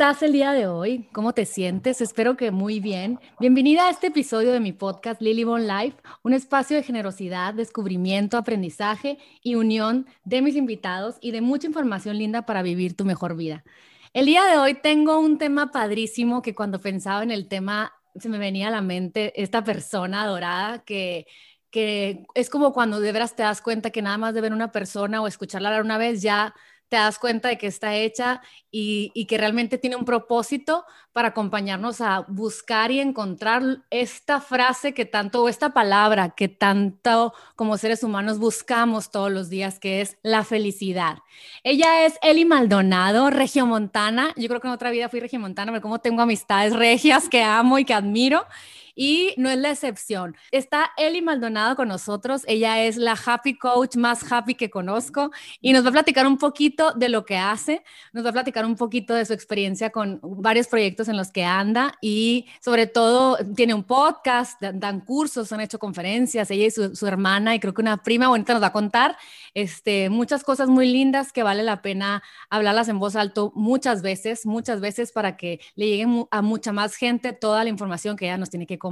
estás el día de hoy? ¿Cómo te sientes? Espero que muy bien. Bienvenida a este episodio de mi podcast Lily Bon Life, un espacio de generosidad, descubrimiento, aprendizaje y unión de mis invitados y de mucha información linda para vivir tu mejor vida. El día de hoy tengo un tema padrísimo que cuando pensaba en el tema se me venía a la mente esta persona adorada que que es como cuando de veras te das cuenta que nada más de ver una persona o escucharla hablar una vez ya te das cuenta de que está hecha y, que realmente tiene un propósito para acompañarnos a buscar y encontrar esta frase que tanto, o esta palabra que tanto como seres humanos buscamos todos los días, que es la felicidad. Ella es Eli Maldonado, regiomontana. Yo creo que en otra vida fui regiomontana, pero como tengo amistades regias que amo y que admiro y no es la excepción. Está Eli Maldonado con nosotros. Ella es la happy coach más happy que conozco y nos va a platicar un poquito de lo que hace, nos va a platicar un poquito de su experiencia con varios proyectos en los que anda y sobre todo tiene un podcast, dan cursos, han hecho conferencias, ella y su, hermana y creo que una prima bonita nos va a contar este, muchas cosas muy lindas que vale la pena hablarlas en voz alto muchas veces, muchas veces para que le lleguen a mucha más gente toda la información que ella nos tiene que compartir.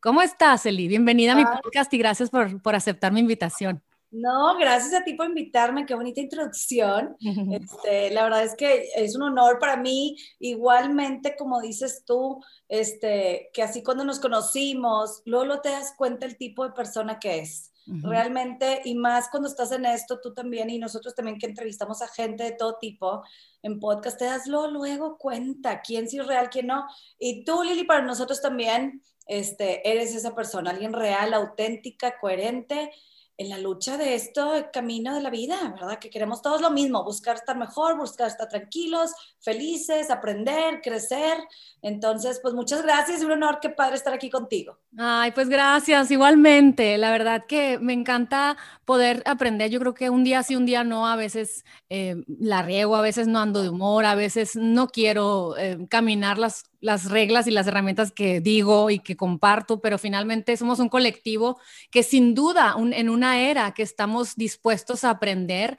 ¿Cómo estás, Eli? Bienvenida a mi podcast y gracias por, por aceptar mi invitación. No, gracias a ti por invitarme, qué bonita introducción. Este, la verdad es que es un honor para mí, igualmente como dices tú, este, que así cuando nos conocimos, luego te das cuenta el tipo de persona que es. Realmente, y más cuando estás en esto, tú también y nosotros también que entrevistamos a gente de todo tipo en podcast, te das luego cuenta quién sí es real, quién no. Y tú, Lili, para nosotros también, este, eres esa persona, alguien real, auténtica, coherente en la lucha de esto, camino de la vida, ¿verdad? Que queremos todos lo mismo, buscar estar mejor, buscar estar tranquilos, felices, aprender, crecer. Entonces, pues muchas gracias, un honor, qué padre estar aquí contigo. Ay, pues gracias, igualmente. La verdad que me encanta poder aprender. Yo creo que un día sí, un día no, a veces eh, la riego, a veces no ando de humor, a veces no quiero eh, caminar las las reglas y las herramientas que digo y que comparto, pero finalmente somos un colectivo que sin duda en una era que estamos dispuestos a aprender,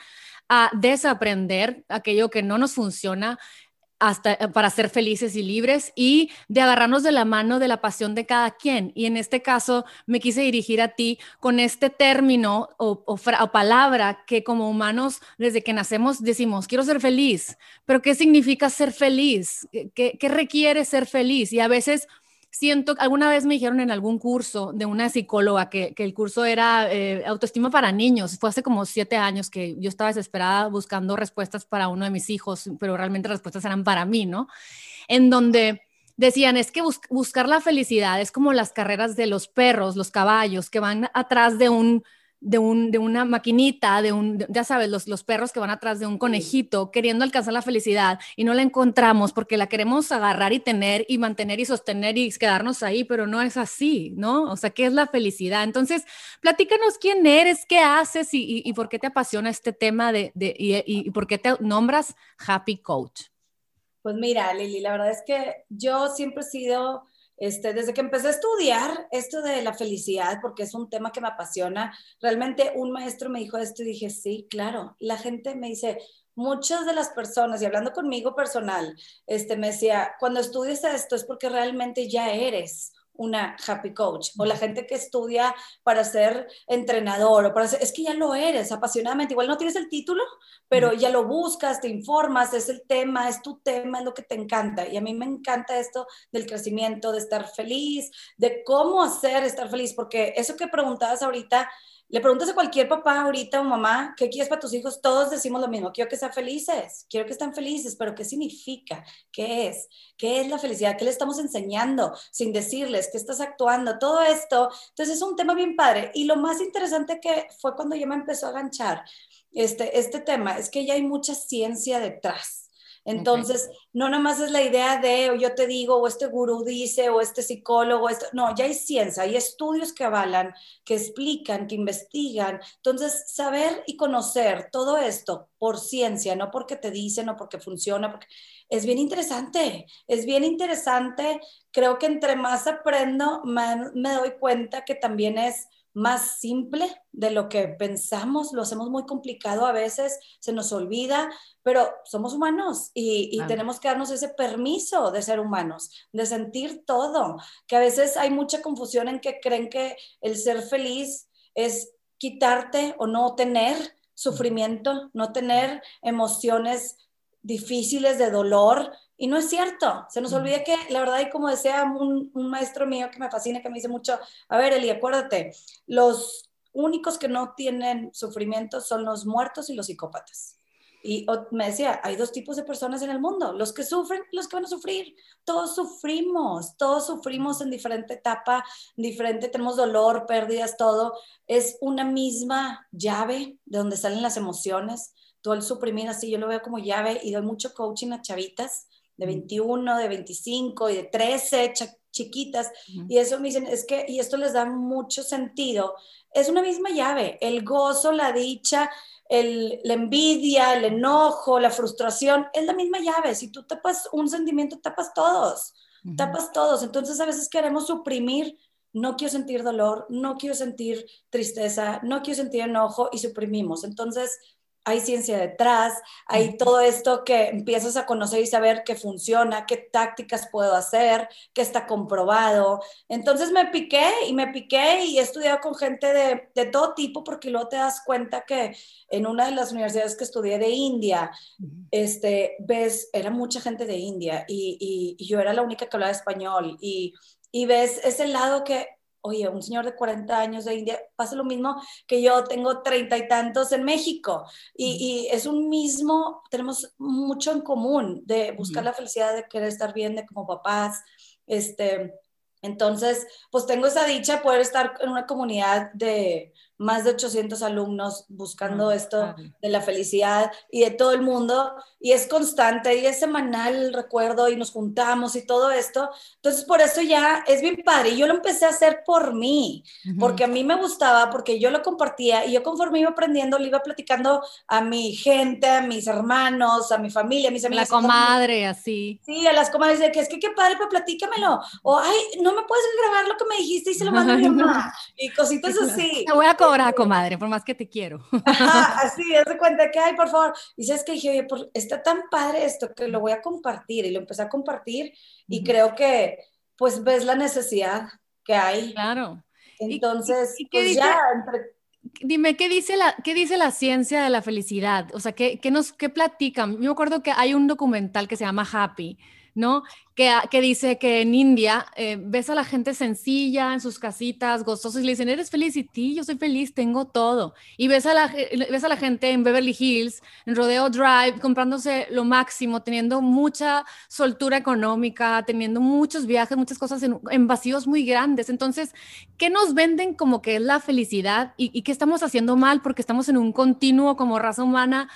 a desaprender aquello que no nos funciona, hasta eh, para ser felices y libres y de agarrarnos de la mano de la pasión de cada quien. Y en este caso me quise dirigir a ti con este término o, palabra que como humanos desde que nacemos decimos, quiero ser feliz, pero ¿qué significa ser feliz? ¿Qué, qué requiere ser feliz? Y a veces siento, alguna vez me dijeron en algún curso de una psicóloga que, el curso era eh, autoestima para niños. Fue hace como siete años que yo estaba desesperada buscando respuestas para uno de mis hijos, pero realmente las respuestas eran para mí, ¿no? En donde decían, es que buscar la felicidad es como las carreras de los perros, los caballos, que van atrás de un de, un, de una maquinita, de un, ya sabes, los, los perros que van atrás de un conejito queriendo alcanzar la felicidad y no la encontramos porque la queremos agarrar y tener y mantener y sostener y quedarnos ahí, pero no es así, ¿no? O sea, ¿qué es la felicidad? Entonces, platícanos quién eres, qué haces y, y, por qué te apasiona este tema de, de y, y por qué te nombras Happy Coach. Pues mira, Lili, la verdad es que yo siempre he sido este, desde que empecé a estudiar esto de la felicidad, porque es un tema que me apasiona, realmente un maestro me dijo esto y dije, sí, claro, la gente me dice, muchas de las personas, y hablando conmigo personal, este, me decía, cuando estudias esto es porque realmente ya eres una happy coach o la gente que estudia para ser entrenador o para ser, es que ya lo eres apasionadamente, igual no tienes el título, pero ya lo buscas, te informas, es el tema, es tu tema, es lo que te encanta. Y a mí me encanta esto del crecimiento, de estar feliz, de cómo hacer estar feliz, porque eso que preguntabas ahorita, le preguntas a cualquier papá ahorita o mamá, ¿qué quieres para tus hijos? Todos decimos lo mismo, quiero que sean felices, quiero que estén felices, pero ¿qué significa? ¿Qué es? ¿Qué es la felicidad? ¿Qué le estamos enseñando sin decirles que estás actuando? Todo esto. Entonces es un tema bien padre. Y lo más interesante que fue cuando yo me empezó a ganchar este, este tema, es que ya hay mucha ciencia detrás. Entonces, no nada más es la idea de, o yo te digo, o este gurú dice, o este psicólogo, esto, no, ya hay ciencia, hay estudios que avalan, que explican, que investigan. Entonces, saber y conocer todo esto por ciencia, no porque te dicen o porque funciona, es bien interesante, es bien interesante. Creo que entre más aprendo, más me doy cuenta que también es más simple de lo que pensamos, lo hacemos muy complicado a veces, se nos olvida, pero somos humanos y, tenemos que darnos ese permiso de ser humanos, de sentir todo, que a veces hay mucha confusión en que creen que el ser feliz es quitarte o no tener sufrimiento, no tener emociones difíciles de dolor. Y no es cierto, se nos olvida que la verdad, y como decía un, maestro mío que me fascina, que me dice mucho, a ver, Eli, acuérdate, los únicos que no tienen sufrimiento son los muertos y los psicópatas. Y me decía, hay dos tipos de personas en el mundo, los que sufren y los que van a sufrir. Todos sufrimos, todos sufrimos en diferente etapa, diferente, tenemos dolor, pérdidas, todo. Es una misma llave de donde salen las emociones. Todo el suprimir así, yo lo veo como llave y doy mucho coaching a chavitas de 21, de 25 y de 13, chiquitas. Y eso me dicen, es que, y esto les da mucho sentido, es una misma llave, el gozo, la dicha, la envidia, el enojo, la frustración, es la misma llave. Si tú tapas un sentimiento, tapas todos, tapas todos. Entonces a veces queremos suprimir, no quiero sentir dolor, no quiero sentir tristeza, no quiero sentir enojo y suprimimos. Entonces hay ciencia detrás, hay todo esto que empiezas a conocer y saber que funciona, qué tácticas puedo hacer, qué está comprobado. Entonces me piqué y me piqué y he estudiado con gente de, de todo tipo porque luego te das cuenta que en una de las universidades que estudié de India, este, ves, era mucha gente de India y, y, yo era la única que hablaba español y, y ves ese lado que oye, un señor de 40 años de India pasa lo mismo que yo tengo treinta y tantos en México. Y, es un mismo, tenemos mucho en común de buscar la felicidad, de querer estar bien, de como papás. Este, entonces, pues tengo esa dicha de poder estar en una comunidad de más de 800 alumnos buscando esto de la felicidad y de todo el mundo y es constante y es semanal el recuerdo y nos juntamos y todo esto. Entonces, por eso ya es bien padre. Y yo lo empecé a hacer por mí, porque a mí me gustaba, porque yo lo compartía y yo conforme iba aprendiendo, le iba platicando a mi gente, a mis hermanos, a mi familia, a mis amigos. La comadre, así. Sí, a las comadres de que es que qué padre, pero platícamelo. O, ay, no me puedes grabar lo que me dijiste y se lo mando a mi mamá. Y cositas así. Te voy a cobrar, comadre, por más que te quiero. así, haz de cuenta que, ay, por favor. Y sabes que dije, oye, por, está tan padre esto que lo voy a compartir. Y lo empecé a compartir y creo que, pues, ves la necesidad que hay. Claro. Entonces, pues ya, Dime, ¿qué dice, la, ¿qué dice la ciencia de la felicidad? O sea, ¿qué, qué nos, qué platican? Yo me acuerdo que hay un documental que se llama Happy, ¿no? Que, que dice que en India eh, ves a la gente sencilla en sus casitas, gozosos, y le dicen, ¿eres feliz? Y ti, yo soy feliz, tengo todo. Y ves a, la, ves a la gente en Beverly Hills, en Rodeo Drive, comprándose lo máximo, teniendo mucha soltura económica, teniendo muchos viajes, muchas cosas en, en vacíos muy grandes. Entonces, ¿qué nos venden como que es la felicidad y, y qué estamos haciendo mal? Porque estamos en un continuo como raza humana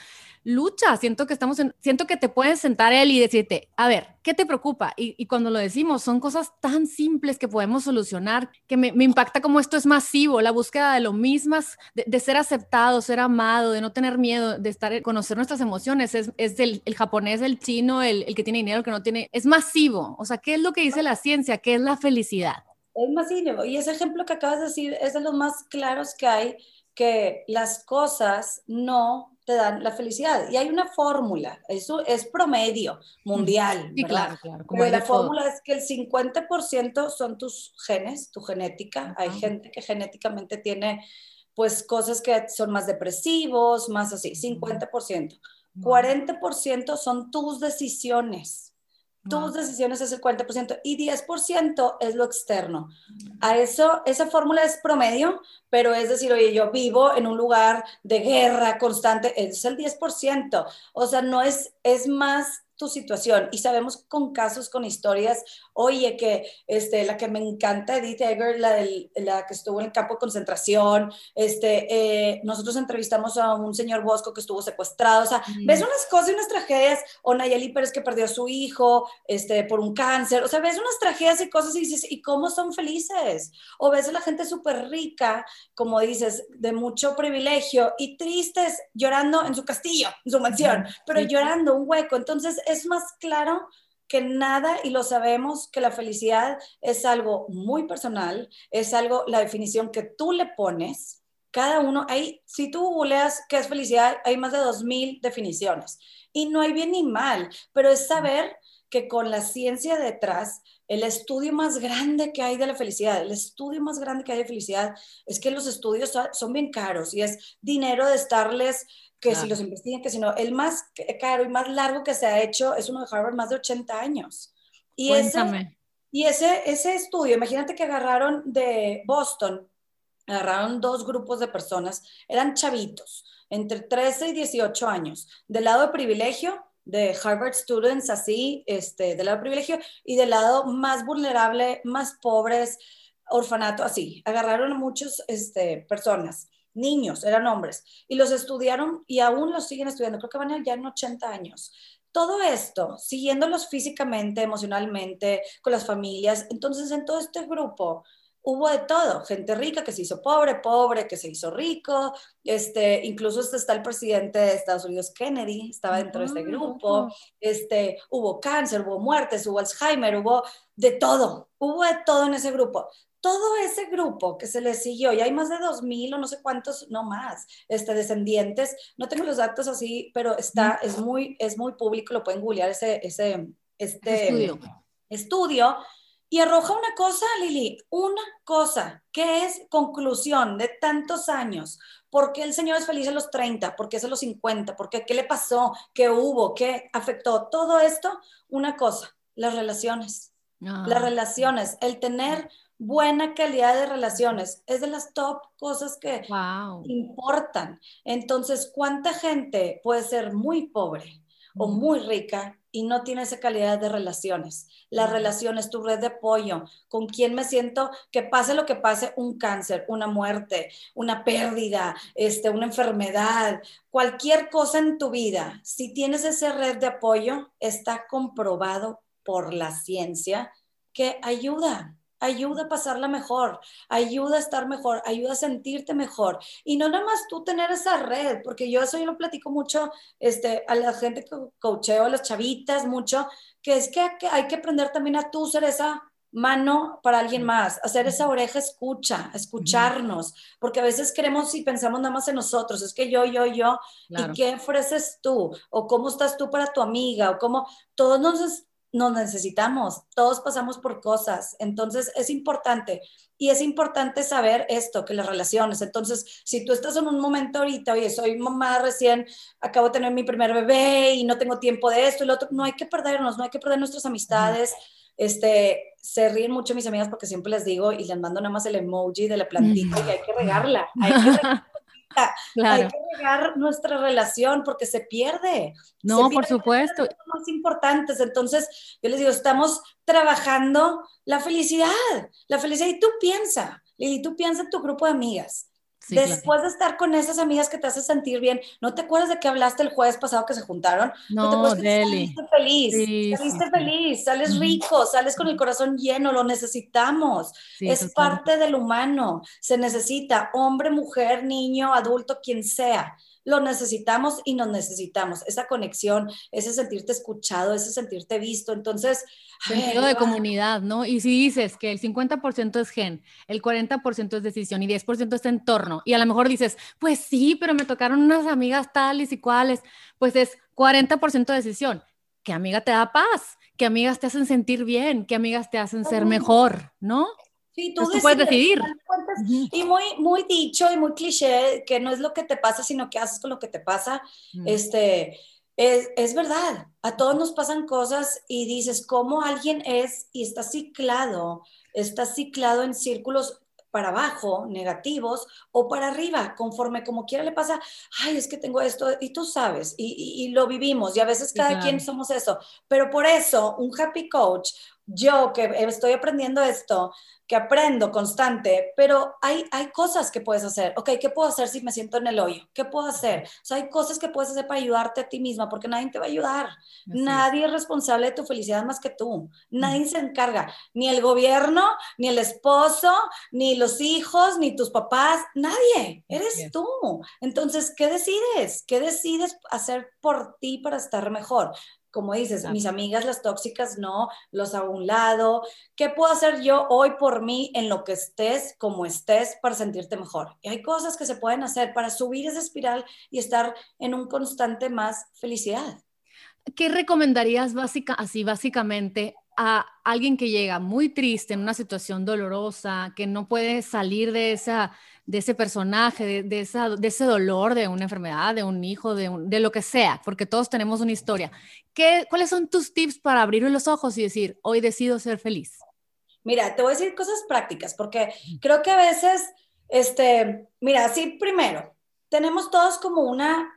lucha, siento que estamos en, siento que te puedes sentar él y decirte, a ver, ¿qué te preocupa? Y, cuando lo decimos, son cosas tan simples que podemos solucionar, que me, impacta como esto es masivo, la búsqueda de lo mismas, de, ser aceptado, ser amado, de no tener miedo, de estar, conocer nuestras emociones, es, es el, japonés, el chino, el, el que tiene dinero, el que no tiene, es masivo. O sea, ¿qué es lo que dice la ciencia? ¿Qué es la felicidad? Es masivo. Y ese ejemplo que acabas de decir es de los más claros que hay, que las cosas no te dan la felicidad. Y hay una fórmula, eso es promedio mundial. Sí, claro, claro. Pero la fórmula es que el 50% son tus genes, tu genética. Hay gente que genéticamente tiene pues cosas que son más depresivos, más así, 50%. 40% son tus decisiones. Tus decisiones es el 40% y 10% es lo externo. A eso, esa fórmula es promedio, pero es decir, oye, yo vivo en un lugar de guerra constante, es el 10%. O sea, no es, es más tu situación. Y sabemos con casos, con historias, oye, que este, la que me encanta, Edith Eger, la, del, la que estuvo en el campo de concentración, este, eh, nosotros entrevistamos a un señor Bosco que estuvo secuestrado, o sea, mm. ves unas cosas y unas tragedias, o Nayeli Pérez que perdió a su hijo este, por un cáncer, o sea, ves unas tragedias y cosas y dices, ¿y cómo son felices? O ves a la gente súper rica, como dices, de mucho privilegio y tristes, llorando en su castillo, en su mansión, pero llorando un hueco. Entonces, es más claro que nada, y lo sabemos, que la felicidad es algo muy personal, es algo, la definición que tú le pones, cada uno, hay, si tú googleas qué es felicidad, hay más de 2.000 definiciones. Y no hay bien ni mal, pero es saber que con la ciencia detrás, el estudio más grande que hay de la felicidad, el estudio más grande que hay de felicidad, es que los estudios son bien caros y es dinero de estarles que si los investigan, que si no, el más caro y más largo que se ha hecho es uno de Harvard, más de 80 años. Y Cuéntame. ese, y ese, ese estudio, imagínate que agarraron de Boston, agarraron dos grupos de personas, eran chavitos, entre 13 y 18 años, del lado de privilegio, de Harvard students, así, este, del lado de privilegio, y del lado más vulnerable, más pobres, orfanato, así. Agarraron a muchas este, personas niños, eran hombres, y los estudiaron y aún los siguen estudiando, creo que van ya en 80 años. Todo esto, siguiéndolos físicamente, emocionalmente, con las familias. Entonces, en todo este grupo hubo de todo, gente rica que se hizo pobre, pobre que se hizo rico, este, incluso este está el presidente de Estados Unidos, Kennedy, estaba dentro de este grupo, este, hubo cáncer, hubo muertes, hubo Alzheimer, hubo de todo, hubo de todo en ese grupo todo ese grupo que se le siguió, y hay más de 2.000 o no sé cuántos, no más, este, descendientes, no tengo los datos así, pero está, es muy, es muy público, lo pueden googlear ese, ese este estudio. estudio, y arroja una cosa, Lili, una cosa, que es conclusión de tantos años. ¿Por qué el Señor es feliz a los 30? ¿Por qué es a los 50? ¿Por qué? ¿Qué le pasó? ¿Qué hubo? ¿Qué afectó? Todo esto, una cosa, las relaciones. Las ah. relaciones, el tener buena calidad de relaciones. Es de las top cosas que importan. Entonces, ¿cuánta gente puede ser muy pobre o muy rica y no tiene esa calidad de relaciones? La relación es tu red de apoyo. ¿Con quién me siento? Que pase lo que pase, un cáncer, una muerte, una pérdida, este, una enfermedad, cualquier cosa en tu vida. Si tienes esa red de apoyo, está comprobado por la ciencia que ayuda ayuda a pasarla mejor, ayuda a estar mejor, ayuda a sentirte mejor. Y no nada más tú tener esa red, porque yo eso yo lo platico mucho este, a la gente que coacheo, a las chavitas mucho, que es que hay que aprender también a tú ser esa mano para alguien más, hacer esa oreja escucha, escucharnos, porque a veces queremos y pensamos nada más en nosotros, es que yo, yo, yo, ¿y qué ofreces tú? ¿O cómo estás tú para tu amiga? ¿O cómo? Todos nos nos necesitamos, todos pasamos por cosas, entonces es importante y es importante saber esto, que las relaciones, entonces si tú estás en un momento ahorita, oye, soy mamá recién, acabo de tener mi primer bebé y no tengo tiempo de esto y lo otro, no hay que perdernos, no hay que perder nuestras amistades, este, se ríen mucho mis amigas porque siempre les digo y les mando nada más el emoji de la plantita y hay que regarla, hay que regarla Hay que regar nuestra relación porque se pierde. No, por supuesto. Más importantes. Entonces, yo les digo, estamos trabajando la felicidad, la felicidad. Y tú piensa, Lili, tú piensa en tu grupo de amigas. Después de estar con esas amigas que te hacen sentir bien, ¿no te acuerdas de que hablaste el jueves pasado que se juntaron? No, te saliste feliz, saliste feliz, sales rico, sales con el corazón lleno, lo necesitamos. es parte del humano, se necesita, hombre, mujer, niño, adulto, quien sea lo necesitamos y nos necesitamos. Esa conexión, ese sentirte escuchado, ese sentirte visto. Entonces, sentido de comunidad, ¿no? Y si dices que el 50% es gen, el 40% es decisión y 10% es entorno, y a lo mejor dices, pues sí, pero me tocaron unas amigas tales y cuales, pues es 40% decisión. ¿Qué amiga te da paz? ¿Qué amigas te hacen sentir bien? ¿Qué amigas te hacen ser mejor? ¿no? Sí, tú, puedes decidir. Y muy, muy dicho y muy cliché, que no es lo que te pasa, sino que haces con lo que te pasa. Este, es, es, verdad, a todos nos pasan cosas y dices, ¿cómo alguien es y está ciclado? Está ciclado en círculos para abajo, negativos, o para arriba, conforme como quiera le pasa, ay, es que tengo esto, y tú sabes, y, y, lo vivimos, y a veces cada quien somos eso, pero por eso un happy coach, yo que estoy aprendiendo esto, que aprendo constante, pero hay, hay cosas que puedes hacer. Ok, ¿qué puedo hacer si me siento en el hoyo? ¿Qué puedo hacer? O sea, hay cosas que puedes hacer para ayudarte a ti misma, porque nadie te va a ayudar. nadie es. responsable de tu felicidad más que tú. Nadie se encarga, ni el gobierno, ni el esposo, ni los hijos, ni tus papás, nadie. Eres tú. Entonces, ¿qué decides? ¿Qué decides hacer por ti para estar mejor? Como dices, mis amigas las tóxicas no, los a un lado. ¿Qué puedo hacer yo hoy por mí en lo que estés, como estés, para sentirte mejor? Y hay cosas que se pueden hacer para subir esa espiral y estar en un constante más felicidad. ¿Qué recomendarías básica, así básicamente a alguien que llega muy triste en una situación dolorosa, que no puede salir de esa de ese personaje, de, esa, de ese dolor, de una enfermedad, de un hijo, de, de lo que sea, porque todos tenemos una historia. ¿Qué, ¿Cuáles son tus tips para abrir los ojos y decir, hoy decido ser feliz? Mira, te voy a decir cosas prácticas, porque creo que a veces, este, mira, sí, primero, tenemos todos como una,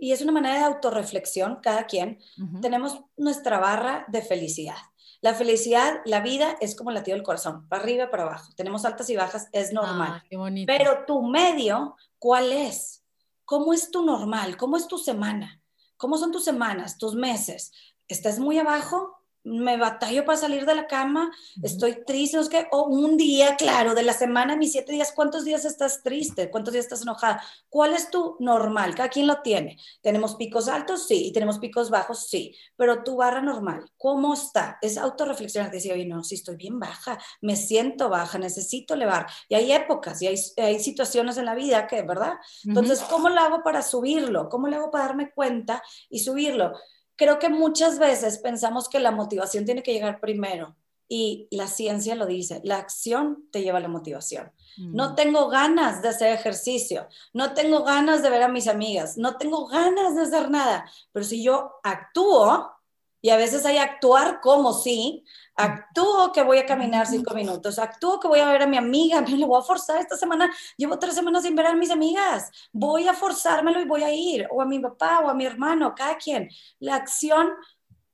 y es una manera de autorreflexión, cada quien, tenemos nuestra barra de felicidad. La felicidad, la vida es como latido del corazón, para arriba, para abajo. Tenemos altas y bajas, es normal. Ah, Pero tu medio, ¿cuál es? ¿Cómo es tu normal? ¿Cómo es tu semana? ¿Cómo son tus semanas, tus meses? ¿Estás muy abajo? Me batallo para salir de la cama, estoy triste, no que, o un día, claro, de la semana, mis siete días, ¿cuántos días estás triste? ¿Cuántos días estás enojada? ¿Cuál es tu normal? Cada quien lo tiene. ¿Tenemos picos altos? Sí. ¿Y tenemos picos bajos? Sí. Pero tu barra normal, ¿cómo está? Es autorreflexionar, decir, oye, no, sí estoy bien baja, me siento baja, necesito elevar. Y hay épocas y hay, hay situaciones en la vida que, ¿verdad? Entonces, ¿cómo lo hago para subirlo? ¿Cómo lo hago para darme cuenta y subirlo? Creo que muchas veces pensamos que la motivación tiene que llegar primero y la ciencia lo dice, la acción te lleva a la motivación. No mm. tengo ganas de hacer ejercicio, no tengo ganas de ver a mis amigas, no tengo ganas de hacer nada, pero si yo actúo, y a veces hay actuar como si, actúo que voy a caminar cinco minutos, actúo que voy a ver a mi amiga, me lo voy a forzar esta semana, llevo tres semanas sin ver a mis amigas, voy a forzármelo y voy a ir, o a mi papá o a mi hermano, cada quien. La acción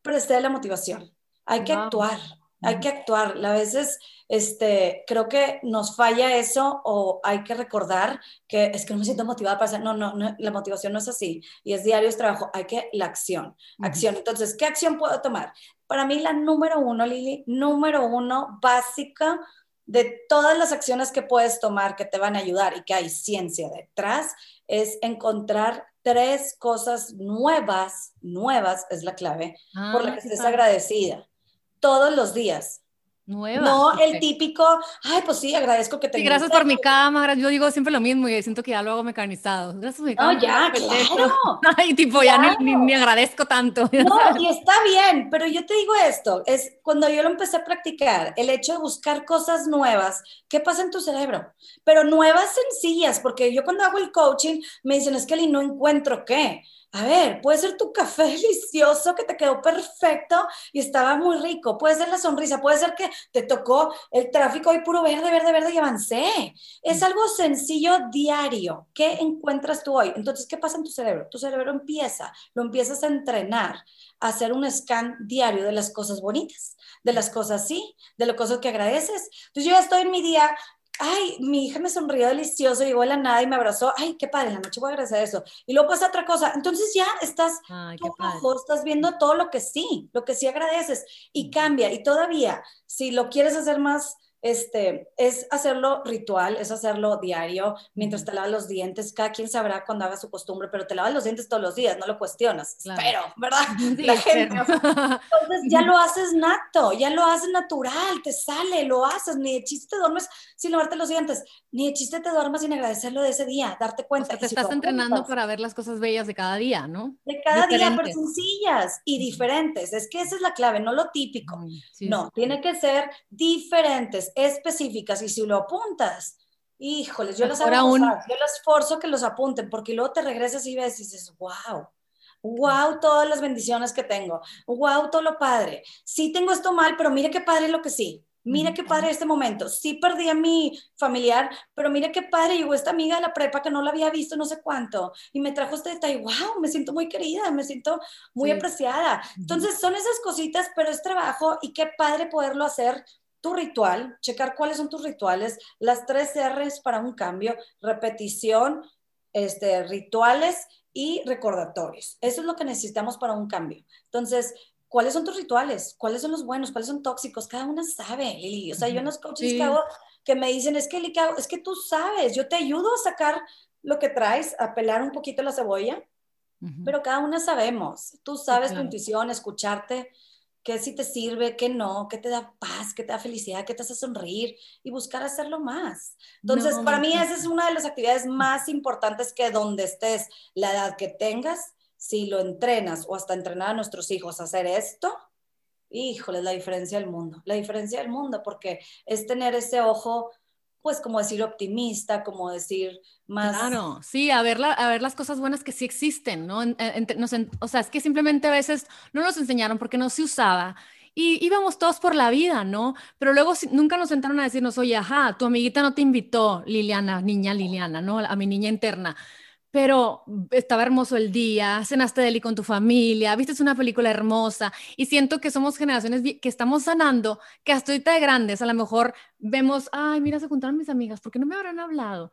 precede la motivación. Hay que actuar, hay que actuar. A veces este, creo que nos falla eso o hay que recordar que es que no me siento motivada para hacer, no, no, no la motivación no es así y es diario, es trabajo, hay que la acción, acción. Entonces, ¿qué acción puedo tomar? Para mí la número uno, Lili, número uno, básica de todas las acciones que puedes tomar que te van a ayudar y que hay ciencia detrás, es encontrar tres cosas nuevas, nuevas es la clave, por la ah, que estés agradecida todos los días. Nueva. No el típico, ay, pues sí, agradezco que te. Sí, gracias por mi cámara. Yo digo siempre lo mismo y siento que ya lo hago mecanizado. Gracias por mi cámara. No, ya, claro. Ay, tipo, ya ni, ni, agradezco tanto. No, y está bien, pero yo te digo esto: es cuando yo lo empecé a practicar, el hecho de buscar cosas nuevas, ¿qué pasa en tu cerebro? Pero nuevas sencillas, porque yo cuando hago el coaching me dicen, es que no encuentro qué a ver, puede ser tu café delicioso que te quedó perfecto y estaba muy rico, puede ser la sonrisa, puede ser que te tocó el tráfico y puro verde, verde, verde y avancé. Es mm. algo sencillo diario. ¿Qué encuentras tú hoy? Entonces, ¿qué pasa en tu cerebro? Tu cerebro empieza, lo empiezas a entrenar, a hacer un scan diario de las cosas bonitas, de las cosas sí, de las cosas que agradeces. Entonces, yo ya estoy en mi día ay, mi hija me sonrió delicioso, llegó de la nada y me abrazó, ay, qué padre, en la noche voy a agradecer eso. Y luego pasa otra cosa, entonces ya estás, estás viendo todo lo que sí, lo que sí agradeces y cambia. Y todavía, si lo quieres hacer más este, es hacerlo ritual, es hacerlo diario, mientras te lavas los dientes, cada quien sabrá cuando haga su costumbre, pero te lavas los dientes todos los días, no lo cuestionas, pero, ¿verdad? La gente. Entonces ya lo haces nato, ya lo haces natural, te sale, lo haces, ni de chiste te duermes sin lavarte los dientes, ni de chiste te duermas sin agradecerlo de ese día, darte cuenta. te estás entrenando para ver las cosas bellas de cada día, ¿no? De cada día, pero sencillas y diferentes, es que esa es la clave, no lo típico, no, tiene que ser diferentes específicas y si lo apuntas, híjoles, yo los hago yo los forzo que los apunten porque luego te regresas y ves y dices, wow, wow, todas las bendiciones que tengo, wow, todo lo padre. Sí tengo esto mal, pero mire qué padre lo que sí. Mira qué padre este momento. Sí perdí a mi familiar, pero mire qué padre. Llegó esta amiga de la prepa que no la había visto no sé cuánto y me trajo este detalle. ¡Wow! Me siento muy querida, me siento muy apreciada. Entonces, son esas cositas, pero es trabajo y qué padre poderlo hacer tu ritual, checar cuáles son tus rituales, las tres R's para un cambio, repetición, este, rituales y recordatorios. Eso es lo que necesitamos para un cambio. Entonces, ¿cuáles son tus rituales? ¿Cuáles son los buenos? ¿Cuáles son tóxicos? Cada una sabe, Lili. O sea, yo en los coaches que hago que me dicen, es que, es que tú sabes, yo te ayudo a sacar lo que traes, a pelar un poquito la cebolla, pero cada una sabemos. Tú sabes tu intuición, escucharte, qué sí te sirve, qué no, qué te da paz, qué te da felicidad, qué te hace sonreír y buscar hacerlo más. Entonces, para mí esa es una de las actividades más importantes que donde estés, la edad que tengas, si lo entrenas o hasta entrenar a nuestros hijos a hacer esto, híjole, la diferencia del mundo, la diferencia del mundo, porque es tener ese ojo pues como decir optimista, como decir más... Claro, sí, a ver, a ver las cosas buenas que sí existen, ¿no? o sea, es que simplemente a veces no nos enseñaron porque no se usaba y íbamos todos por la vida, ¿no? Pero luego nunca nos sentaron a decirnos, oye, ajá, tu amiguita no te invitó, Liliana, niña Liliana, ¿no? A mi niña interna pero estaba hermoso el día, cenaste deli con tu familia, viste una película hermosa y siento que somos generaciones que estamos sanando, que hasta ahorita de grandes a lo mejor vemos, ay, mira, se juntaron mis amigas, ¿por qué no me habrán hablado?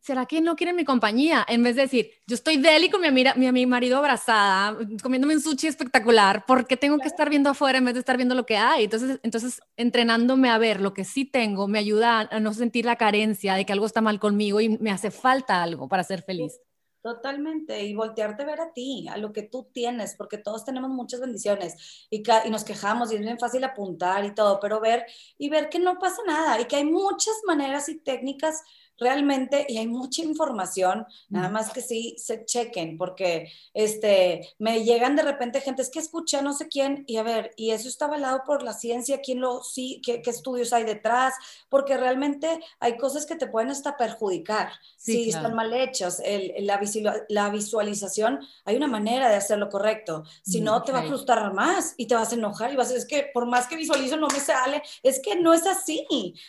¿Será que no quieren mi compañía? En vez de decir, yo estoy deli con mi, mi, mi marido abrazada, comiéndome un sushi espectacular, ¿por qué tengo que estar viendo afuera en vez de estar viendo lo que hay? Entonces, entonces entrenándome a ver lo que sí tengo me ayuda a no sentir la carencia de que algo está mal conmigo y me hace falta algo para ser feliz. Totalmente, y voltearte a ver a ti, a lo que tú tienes, porque todos tenemos muchas bendiciones y, y, nos quejamos y es bien fácil apuntar y todo, pero ver y ver que no pasa nada y que hay muchas maneras y técnicas realmente, y hay mucha información, nada más que sí se chequen, porque este, me llegan de repente gente, es que escuché no sé quién, y a ver, y eso está avalado por la ciencia, quién lo, sí, qué, estudios hay detrás, porque realmente hay cosas que te pueden hasta perjudicar si están mal hechas. la, la, visualización, hay una manera de hacerlo correcto, si no te va a frustrar más y te vas a enojar y vas a decir, es que por más que visualizo no me sale, es que no es así,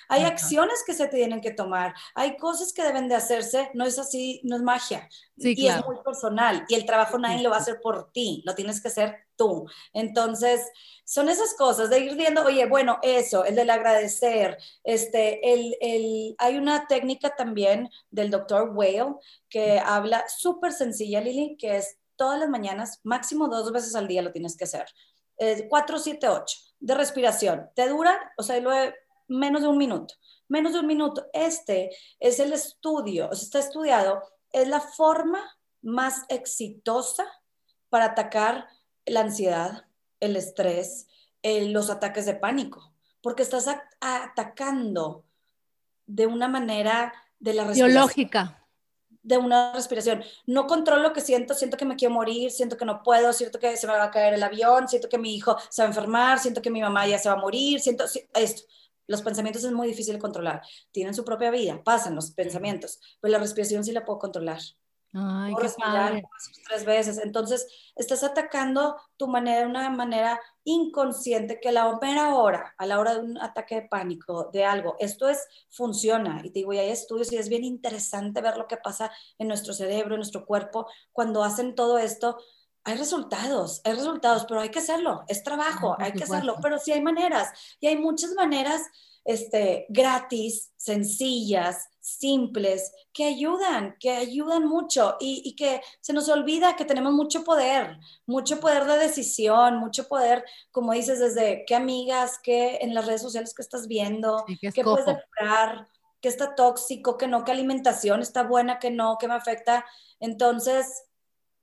hay acciones que se tienen que tomar, hay cosas que deben de hacerse, no es así, no es magia. y es muy personal. Y el trabajo nadie lo va a hacer por ti, lo tienes que hacer tú. Entonces, son esas cosas de ir viendo, oye, bueno, eso, el del agradecer. Este, el, el, hay una técnica también del doctor Whale que habla súper sencilla, Lili, que es todas las mañanas, máximo dos veces al día lo tienes que hacer. Eh, 4, 7, 8 de respiración. Te dura, o sea, lo menos de un minuto menos de un minuto. Este es el estudio, o sea, está estudiado, es la forma más exitosa para atacar la ansiedad, el estrés, los ataques de pánico, porque estás atacando de una manera de la. Biológica. De una respiración. No controlo lo que siento, siento que me quiero morir, siento que no puedo, siento que se me va a caer el avión, siento que mi hijo se va a enfermar, siento que mi mamá ya se va a morir, siento esto los pensamientos es muy difícil de controlar. Tienen su propia vida, pasan los pensamientos, pero la respiración sí la puedo controlar. Ay, qué padre. tres veces. Entonces, estás atacando tu manera de una manera inconsciente que la primera hora, a la hora de un ataque de pánico, de algo, esto es, funciona. Y te digo, y hay estudios y es bien interesante ver lo que pasa en nuestro cerebro, en nuestro cuerpo, cuando hacen todo esto. Hay resultados, hay resultados, pero hay que hacerlo, es trabajo, hay que hacerlo, pero sí hay maneras y hay muchas maneras este, gratis, sencillas, simples, que ayudan, que ayudan mucho y, y, que se nos olvida que tenemos mucho poder, mucho poder de decisión, mucho poder, como dices, desde qué amigas, qué en las redes sociales que estás viendo, qué puedes comprar, qué está tóxico, qué no, qué alimentación está buena, qué no, qué me afecta. Entonces,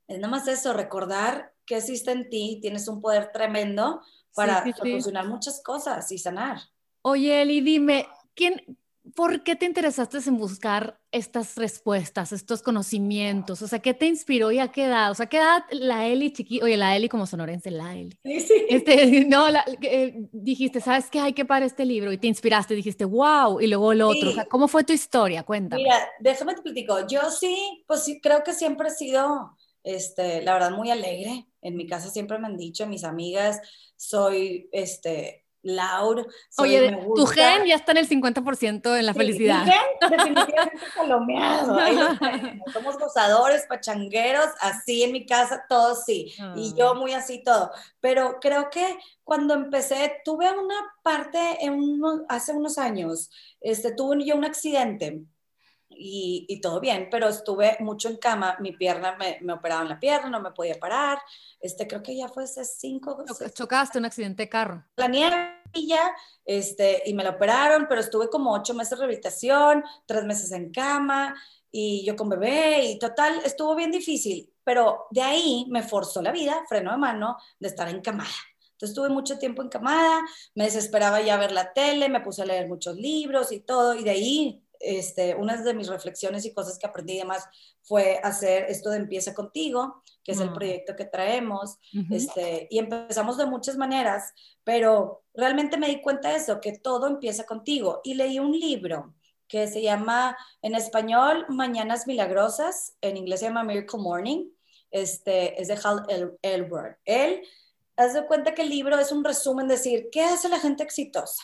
es nada más eso, recordar que existe en ti, tienes un poder tremendo para solucionar muchas cosas y sanar. Oye, Eli, dime, ¿quién, ¿por qué te interesaste en buscar estas respuestas, estos conocimientos? O sea, ¿qué te inspiró y a qué edad? O sea, ¿qué edad la Eli chiquita? Oye, la Eli como sonorense, la Eli. Sí, sí. Este, no, eh, dijiste, ¿sabes qué? Hay que parar este libro y te inspiraste, dijiste, wow, y luego lo otro. O sea, ¿cómo fue tu historia? Cuéntame. Mira, déjame te platico. Yo sí, pues sí, creo que siempre he sido, este, la verdad, muy alegre. En mi casa siempre me han dicho, mis amigas, soy, este, Laura. Oye, tu gen ya está en el 50% en la felicidad. Mi gen definitivamente palomeado. Somos gozadores, pachangueros, así en mi casa, todos sí. Y yo ah. muy así todo. Pero creo que cuando empecé, tuve una parte en hace unos años, este, tuve yo un accidente y, todo bien, pero estuve mucho en cama, mi pierna, me, me operaron la pierna, no me podía parar, este, creo que ya fue hace cinco... Chocaste un accidente de carro. La nieve este, y me la operaron, pero estuve como ocho meses de rehabilitación, tres meses en cama, y yo con bebé, y total, estuvo bien difícil, pero de ahí me forzó la vida, freno de mano, de estar encamada. Entonces estuve mucho tiempo encamada, me desesperaba ya ver la tele, me puse a leer muchos libros y todo, y de ahí este, una de mis reflexiones y cosas que aprendí y demás fue hacer esto de Empieza contigo, que es el mm. proyecto que traemos, este, y empezamos de muchas maneras, pero realmente me di cuenta de eso, que todo empieza contigo. Y leí un libro que se llama, en español, Mañanas Milagrosas, en inglés se llama Miracle Morning, este, es de Hal Elwood. Él, haz de cuenta que el libro es un resumen, decir, ¿qué hace la gente exitosa?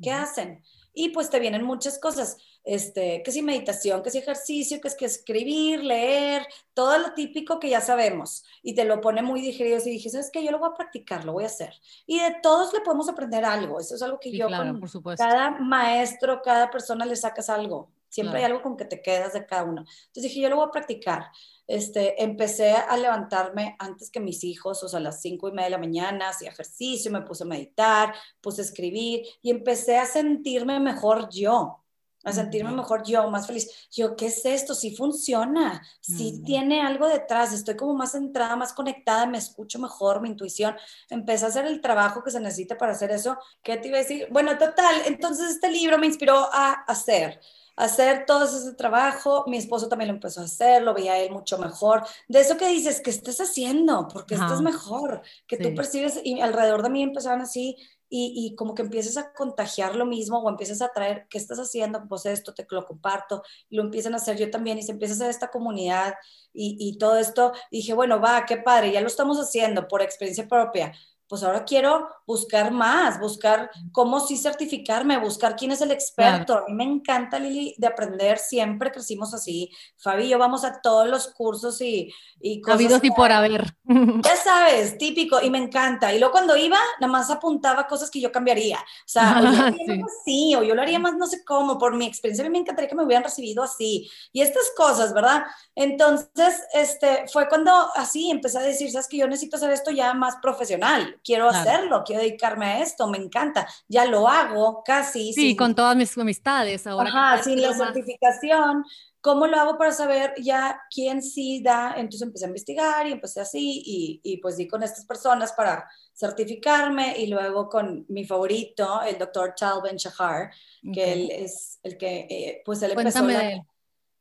¿Qué hacen? Y pues te vienen muchas cosas este, que si meditación, que si ejercicio, que es que escribir, leer, todo lo típico que ya sabemos y te lo pone muy digerido y dije, ¿sabes qué? Yo lo voy a practicar, lo voy a hacer. Y de todos le podemos aprender algo, eso es algo que yo claro, con por supuesto. cada maestro, cada persona le sacas algo, siempre hay algo con que te quedas de cada uno. Entonces dije, yo lo voy a practicar. Este, empecé a levantarme antes que mis hijos, o sea, a las cinco y media de la mañana, hacía ejercicio, me puse a meditar, puse a escribir y empecé a sentirme mejor yo a sentirme mejor yo, más feliz. Yo, ¿qué es esto? Sí funciona, sí tiene algo detrás, estoy como más centrada, más conectada, me escucho mejor, mi intuición. Empecé a hacer el trabajo que se necesita para hacer eso. ¿Qué te iba a decir? Bueno, total, entonces este libro me inspiró a hacer hacer todo ese trabajo. Mi esposo también lo empezó a hacer, lo veía él mucho mejor. De eso que dices, que estés haciendo? Porque estás mejor, que tú percibes, y alrededor de mí empezaron así, y, como que empiezas a contagiar lo mismo o empiezas a traer, ¿qué estás haciendo? Pues esto, te lo comparto, y lo empiezan a hacer yo también, y se empieza a hacer esta comunidad y, y todo esto. Y dije, bueno, va, qué padre, ya lo estamos haciendo por experiencia propia pues ahora quiero buscar más, buscar cómo sí certificarme, buscar quién es el experto. A mí me encanta, Lili, de aprender, siempre crecimos así. Fabi y yo vamos a todos los cursos y, y cosas. Habidos y por haber. Ya sabes, típico, y me encanta. Y luego cuando iba, nada más apuntaba cosas que yo cambiaría. O sea, o yo lo haría más así, o yo lo haría más no sé cómo, por mi experiencia, a mí me encantaría que me hubieran recibido así. Y estas cosas, ¿verdad? Entonces, este, fue cuando así empecé a decir, sabes que yo necesito hacer esto ya más profesional quiero hacerlo, quiero dedicarme a esto, me encanta, ya lo hago casi. Sí, con todas mis amistades ahora. Ajá, sin la certificación. ¿Cómo lo hago para saber ya quién sí da? Entonces empecé a investigar y empecé así y, y pues di con estas personas para certificarme y luego con mi favorito, el doctor Tal Ben Shahar, que él es el que, eh, pues él empezó, la,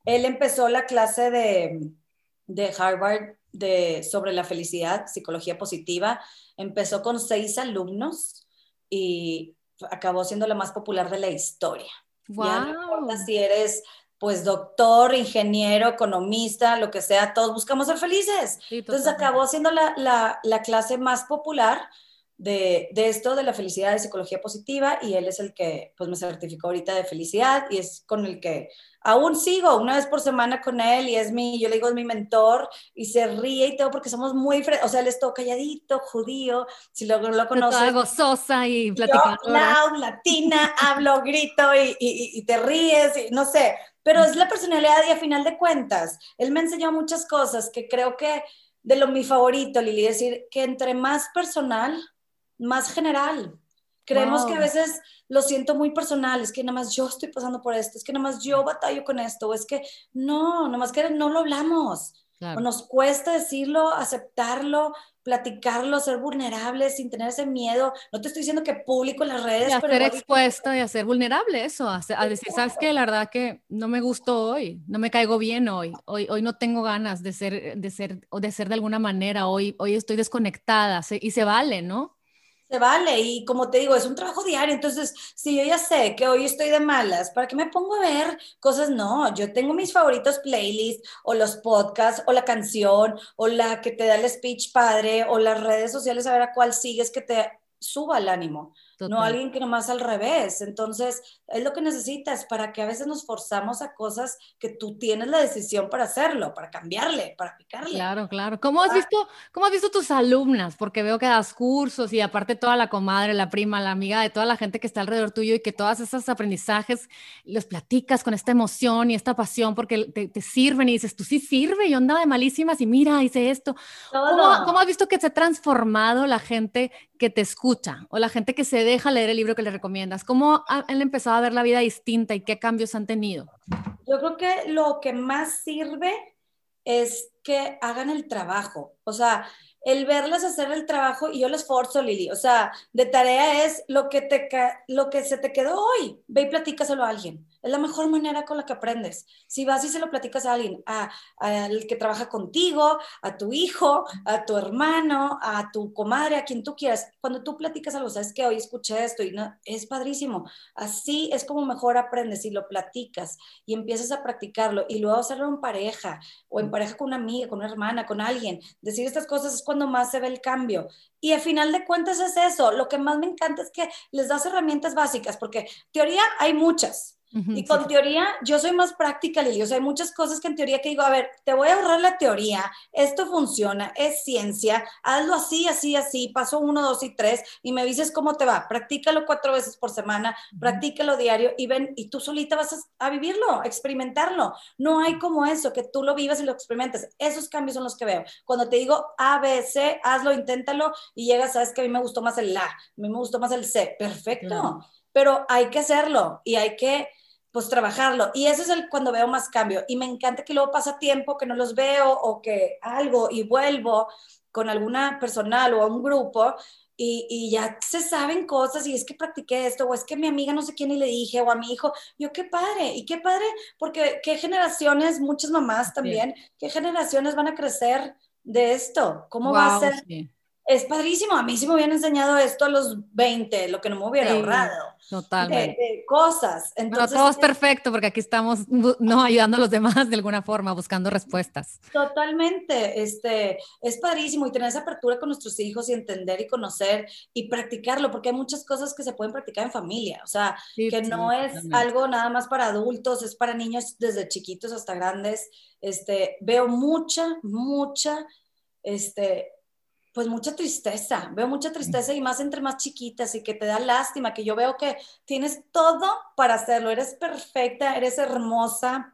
él empezó la clase de, de Harvard de, sobre la felicidad, psicología positiva, Empezó con seis alumnos y acabó siendo la más popular de la historia. Wow. Ya no importa si eres pues doctor, ingeniero, economista, lo que sea, todos buscamos ser felices. Entonces acabó siendo la, la, la clase más popular de, de, esto, de la felicidad de psicología positiva, y él es el que pues me certificó ahorita de felicidad y es con el que aún sigo una vez por semana con él y es mi, yo le digo, es mi mentor y se ríe y todo porque somos muy, o sea, él es todo calladito, judío, si lo, lo conoces. Toda gozosa y platicadora. Yo, loud, latina, hablo, grito y, y, y te ríes, y, no sé, pero es la personalidad y a final de cuentas, él me enseñó muchas cosas que creo que de lo mi favorito, Lili, decir que entre más personal, más general. Creemos que a veces lo siento muy personal, es que nada más yo estoy pasando por esto, es que nada más yo batallo con esto, o es que no, nada más que no lo hablamos. O nos cuesta decirlo, aceptarlo, platicarlo, ser vulnerables sin tener ese miedo. No te estoy diciendo que público en las redes. Y a ser expuesto y a ser vulnerable, eso, a, decir, sabes que la verdad que no me gustó hoy, no me caigo bien hoy, hoy, hoy no tengo ganas de ser, de ser, o de ser de alguna manera, hoy, hoy estoy desconectada y se vale, ¿no? Se vale y como te digo, es un trabajo diario, entonces si yo ya sé que hoy estoy de malas, ¿para qué me pongo a ver cosas? No, yo tengo mis favoritos playlists o los podcasts o la canción o la que te da el speech padre o las redes sociales a ver a cuál sigues que te suba el ánimo no alguien que nomás al revés. Entonces, es lo que necesitas para que a veces nos forzamos a cosas que tú tienes la decisión para hacerlo, para cambiarle, para picarle. Claro, claro. ¿Cómo has ah. visto, cómo has visto tus alumnas? Porque veo que das cursos y aparte toda la comadre, la prima, la amiga de toda la gente que está alrededor tuyo y que todos esos aprendizajes los platicas con esta emoción y esta pasión porque te, sirven y dices, tú sí sirve, yo andaba de malísimas y mira, hice esto. ¿Cómo, ¿Cómo has visto que se ha transformado la gente que te escucha o la gente que se deja leer el libro que le recomiendas? ¿Cómo han empezado a ver la vida distinta y qué cambios han tenido? Yo creo que lo que más sirve es que hagan el trabajo. O sea, el verlas hacer el trabajo y yo les forzo, Lili. O sea, de tarea es lo que, te, lo que se te quedó hoy. Ve y platícaselo a alguien. Es la mejor manera con la que aprendes. Si vas y se lo platicas a alguien, al que trabaja contigo, a tu hijo, a tu hermano, a tu comadre, a quien tú quieras, cuando tú platicas algo, sabes que hoy escuché esto y no, es padrísimo. Así es como mejor aprendes y lo platicas y empiezas a practicarlo y luego hacerlo en pareja o en pareja con una amiga, con una hermana, con alguien. Decir estas cosas es cuando más se ve el cambio. Y al final de cuentas es eso. Lo que más me encanta es que les das herramientas básicas, porque teoría hay muchas y con teoría, yo soy más práctica, Lili. O sea, hay muchas cosas que en teoría que digo, a ver, te voy a ahorrar la teoría, esto funciona, es ciencia, hazlo así, así, así, paso uno, dos y tres, y me dices cómo te va. Practícalo cuatro veces por semana, practícalo diario y ven, y tú solita vas a, a, vivirlo, experimentarlo. No hay como eso, que tú lo vivas y lo experimentes. Esos cambios son los que veo. Cuando te digo A, B, C, hazlo, inténtalo y llegas, sabes que a mí me gustó más el A, a mí me gustó más el C. Perfecto. Pero hay que hacerlo y hay que pues trabajarlo. Y ese es el cuando veo más cambio. Y me encanta que luego pasa tiempo que no los veo o que algo y vuelvo con alguna personal o un grupo y, y, ya se saben cosas y es que practiqué esto o es que mi amiga no sé quién y le dije o a mi hijo, yo qué padre y qué padre porque qué generaciones, muchas mamás también, qué generaciones van a crecer de esto, cómo va a ser es padrísimo. A mí sí me hubieran enseñado esto a los 20, lo que no me hubiera ahorrado. Totalmente. De, cosas. Entonces, todo es perfecto porque aquí estamos no ayudando a los demás de alguna forma, buscando respuestas. Totalmente. Este, es padrísimo y tener esa apertura con nuestros hijos y entender y conocer y practicarlo, porque hay muchas cosas que se pueden practicar en familia. O sea, que no es algo nada más para adultos, es para niños desde chiquitos hasta grandes. Este, veo mucha, mucha, este, pues mucha tristeza, veo mucha tristeza y más entre más chiquitas y que te da lástima, que yo veo que tienes todo para hacerlo, eres perfecta, eres hermosa,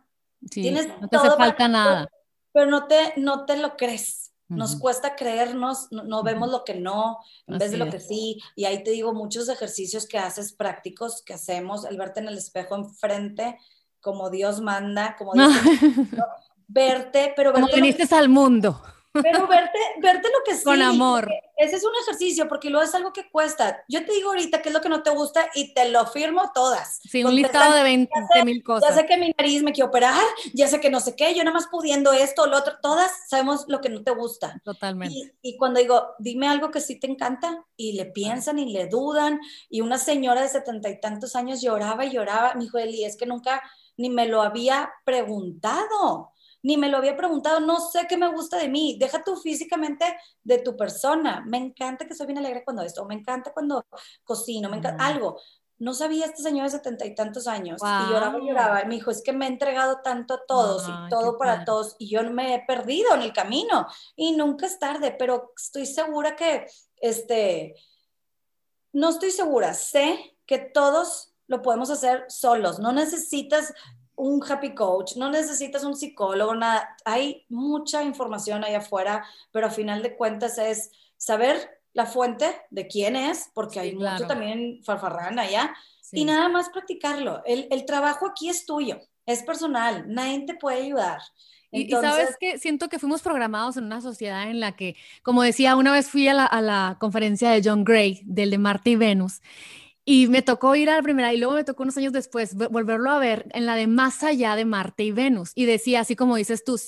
tienes no te hace falta nada. Pero no te, no te lo crees. Nos cuesta creernos, no, vemos lo que no, en vez de lo que sí. Y ahí te digo, muchos ejercicios que haces prácticos, que hacemos, el verte en el espejo enfrente, como Dios manda, como Dios verte, pero... Como viniste al mundo. Pero verte, verte lo que sí. Con amor. Ese es un ejercicio, porque luego es algo que cuesta. Yo te digo ahorita qué es lo que no te gusta y te lo firmo todas. Sí, un listado de 20 mil cosas. Ya sé que mi nariz me quiero operar, ya sé que no sé qué, yo nada más pudiendo esto, lo otro, todas sabemos lo que no te gusta. Totalmente. Y, y cuando digo, dime algo que sí te encanta, y le piensan y le dudan, y una señora de setenta y tantos años lloraba y lloraba, mi hijo Eli, es que nunca ni me lo había preguntado ni me lo había preguntado, no sé qué me gusta de mí, deja tú físicamente de tu persona, me encanta que soy bien alegre cuando esto, me encanta cuando cocino, me encanta algo. No sabía este señor de setenta y tantos años y lloraba y lloraba. Y me dijo, es que me he entregado tanto a todos y todo para todos y yo no me he perdido en el camino y nunca es tarde, pero estoy segura que, este, no estoy segura, sé que todos lo podemos hacer solos, no necesitas un happy coach, no necesitas un psicólogo, nada. Hay mucha información ahí afuera, pero a final de cuentas es saber la fuente de quién es, porque hay mucho también farfarrán allá, y nada más practicarlo. El, el, trabajo aquí es tuyo, es personal, nadie te puede ayudar. y, sabes que siento que fuimos programados en una sociedad en la que, como decía, una vez fui a la, a la conferencia de John Gray, del de Marte y Venus, y me tocó ir a la primera y luego me tocó unos años después volverlo a ver en la de Más allá de Marte y Venus. Y decía, así como dices tú,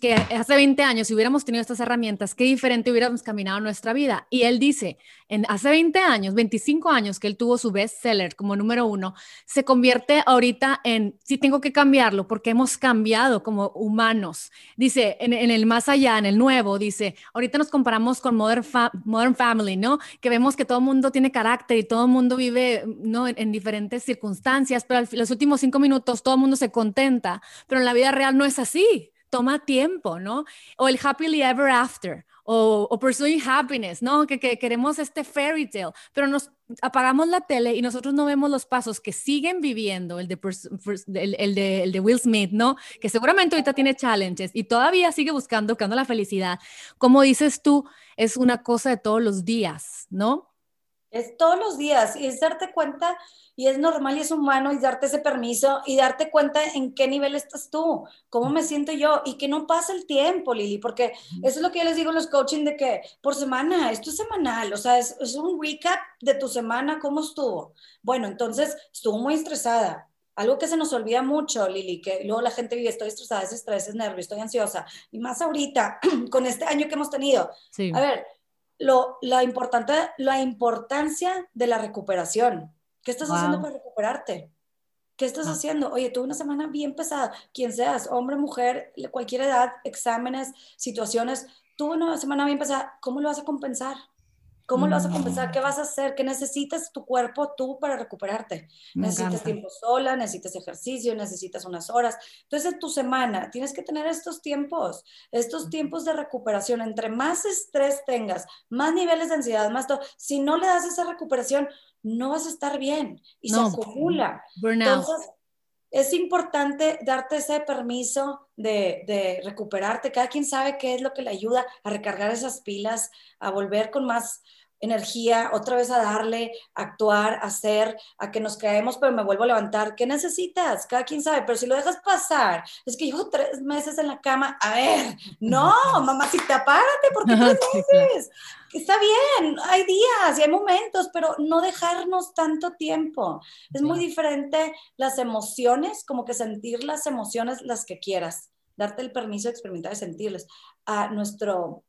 que hace 20 años, si hubiéramos tenido estas herramientas, qué diferente hubiéramos caminado nuestra vida. Y él dice, en hace 20 años, 25 años que él tuvo su bestseller como número uno, se convierte ahorita en, sí tengo que cambiarlo porque hemos cambiado como humanos. Dice, en, el más allá, en el nuevo, dice, ahorita nos comparamos con Modern, Family, ¿no? Que vemos que todo el mundo tiene carácter y todo el mundo vive, ¿no? En, en diferentes circunstancias, pero los últimos cinco minutos todo el mundo se contenta, pero en la vida real no es así toma tiempo, ¿no? O el happily ever after, o, pursuing happiness, ¿no? Que, que, queremos este fairy tale, pero nos apagamos la tele y nosotros no vemos los pasos que siguen viviendo, el de, el, el de, el de Will Smith, ¿no? Que seguramente ahorita tiene challenges y todavía sigue buscando, buscando la felicidad. Como dices tú, es una cosa de todos los días, ¿no? Es todos los días y es darte cuenta y es normal y es humano y darte ese permiso y darte cuenta en qué nivel estás tú, cómo me siento yo y que no pase el tiempo, Lili, porque eso es lo que yo les digo en los coaching de que por semana, esto es semanal, o sea, es, es un recap de tu semana, cómo estuvo. Bueno, entonces estuvo muy estresada, algo que se nos olvida mucho, Lili, que luego la gente vive, estoy estresada, es estrés, es nervio, estoy ansiosa, y más ahorita, con este año que hemos tenido. A ver, lo, la, importante, la importancia de la recuperación. ¿Qué estás haciendo para recuperarte? ¿Qué estás ah. haciendo? Oye, tuve una semana bien pesada, quien seas, hombre, mujer, cualquier edad, exámenes, situaciones, tuve una semana bien pesada, ¿cómo lo vas a compensar? ¿Cómo lo vas a compensar? ¿Qué vas a hacer? ¿Qué necesitas tu cuerpo tú para recuperarte? necesitas tiempo sola, necesitas ejercicio, necesitas unas horas. Entonces, en tu semana tienes que tener estos tiempos, estos tiempos de recuperación. Entre más estrés tengas, más niveles de ansiedad, más todo. Si no le das esa recuperación, no vas a estar bien y se acumula. Entonces, es importante darte ese permiso de, de, recuperarte. Cada quien sabe qué es lo que le ayuda a recargar esas pilas, a volver con más, energía, otra vez a darle, a actuar, a hacer, a que nos caemos, pero me vuelvo a levantar. ¿Qué necesitas? Cada quien sabe, pero si lo dejas pasar, es que llevo tres meses en la cama, a ver, no, mamacita, párate, porque tres meses. Está bien, hay días y hay momentos, pero no dejarnos tanto tiempo. Es muy diferente las emociones, como que sentir las emociones las que quieras, darte el permiso de experimentar y sentirles. A nuestro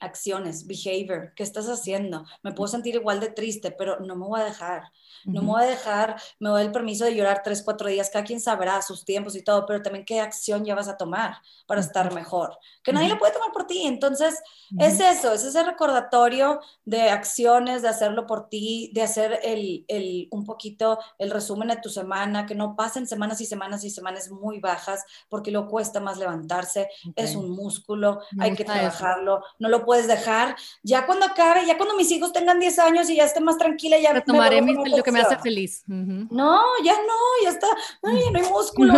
acciones, behavior, ¿qué estás haciendo? Me puedo sentir igual de triste, pero no me voy a dejar. No me voy a dejar, me doy el permiso de llorar tres, cuatro días, cada quien sabrá sus tiempos y todo, pero también qué acción ya vas a tomar para estar mejor, que nadie lo puede tomar por ti. Entonces, es eso, es ese recordatorio de acciones, de hacerlo por ti, de hacer el, el, un poquito el resumen de tu semana, que no pasen semanas y semanas y semanas muy bajas, porque lo cuesta más levantarse, es un músculo, hay que trabajarlo, no lo puedes dejar. Ya cuando acabe, ya cuando mis hijos tengan 10 años y ya esté más tranquila, ya retomaré mi que me hace feliz. No, ya no, ya está, Ay, no hay músculo.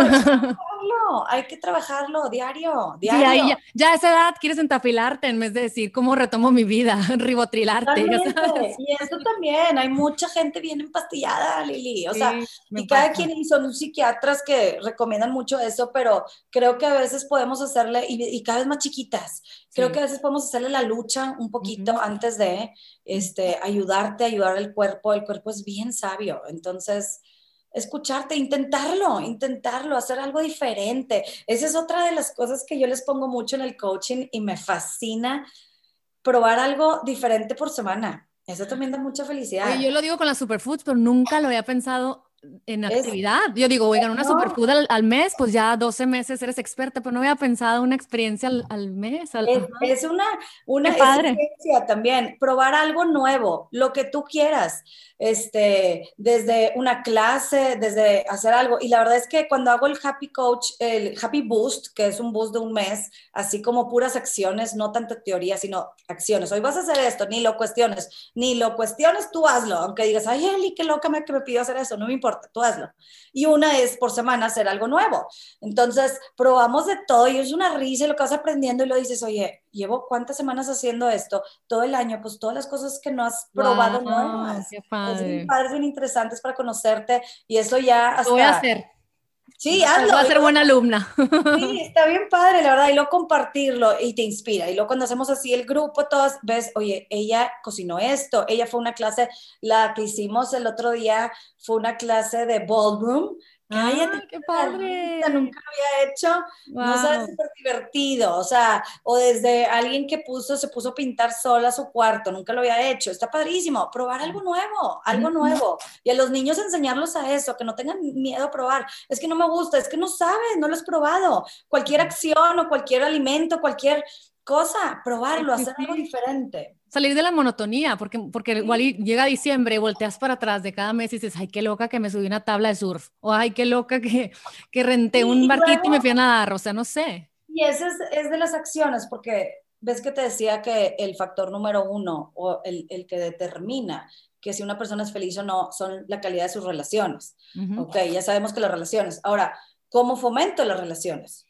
hay que trabajarlo diario, diario. ya, ya, a esa edad quieres entafilarte en vez de decir cómo retomo mi vida, ribotrilarte. Y eso también, hay mucha gente bien empastillada, Lili. O sea, y cada quien, y son psiquiatras que recomiendan mucho eso, pero creo que a veces podemos hacerle, y, cada vez más chiquitas, creo que a veces podemos hacerle la lucha un poquito antes de este, ayudarte, ayudar al cuerpo. El cuerpo es bien sabio. Entonces, escucharte, intentarlo, intentarlo, hacer algo diferente. Esa es otra de las cosas que yo les pongo mucho en el coaching y me fascina probar algo diferente por semana. Eso también da mucha felicidad. yo lo digo con las superfoods, pero nunca lo había pensado en actividad. Yo digo, oigan, una superfood al, mes, pues ya 12 meses eres experta, pero no había pensado una experiencia al, mes. es, una, una experiencia también, probar algo nuevo, lo que tú quieras, este, desde una clase, desde hacer algo. Y la verdad es que cuando hago el Happy Coach, el Happy Boost, que es un boost de un mes, así como puras acciones, no tanta teoría, sino acciones. Hoy vas a hacer esto, ni lo cuestiones, ni lo cuestiones, tú hazlo, aunque digas, ay, Eli, qué loca me, que me pidió hacer eso, no me importa tú hazlo. Y una es por semana hacer algo nuevo. Entonces, probamos de todo y es una risa lo que vas aprendiendo y lo dices, oye, llevo cuántas semanas haciendo esto, todo el año, pues todas las cosas que no has probado nuevas. Qué padre. Es bien interesantes para conocerte y eso ya hasta... voy a hacer. Sí, hazlo. Va a ser buena alumna. Sí, está bien padre, la verdad, y luego compartirlo y te inspira. Y luego cuando hacemos así el grupo, todas ves, oye, ella cocinó esto, ella fue una clase, la que hicimos el otro día fue una clase de ballroom, ¡Ay, qué padre! Nunca lo había hecho. No sabes, súper divertido. O sea, o desde alguien que puso, se puso a pintar sola su cuarto, nunca lo había hecho. Está padrísimo. Probar algo nuevo, algo nuevo. Y a los niños enseñarlos a eso, que no tengan miedo a probar. Es que no me gusta, es que no sabes, no lo has probado. Cualquier acción o cualquier alimento, cualquier cosa, probarlo, hacer algo diferente. Salir de la monotonía, porque, porque igual llega diciembre, volteas para atrás de cada mes y dices, ay, qué loca que me subí una tabla de surf, o ay, qué loca que, que renté un barquito y me fui a nadar, o sea, no sé. Y ese es, es, de las acciones, porque ves que te decía que el factor número uno, o el, el que determina que si una persona es feliz o no, son la calidad de sus relaciones. Ok, ya sabemos que las relaciones. Ahora, ¿cómo fomento las relaciones?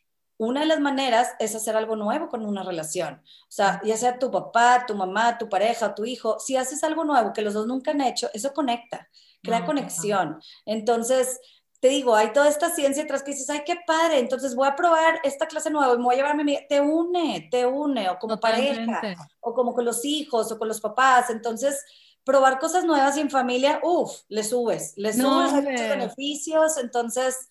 Una de las maneras es hacer algo nuevo con una relación. O sea, ya sea tu papá, tu mamá, tu pareja, tu hijo, si haces algo nuevo que los dos nunca han hecho, eso conecta, crea conexión. Entonces, te digo, hay toda esta ciencia atrás que dices, ay, qué padre, entonces voy a probar esta clase nueva y me voy a llevarme mi... Te une, te une, o como pareja, o como con los hijos, o con los papás. Entonces, probar cosas nuevas y en familia, uff, le subes, le subes, hay muchos beneficios. Entonces,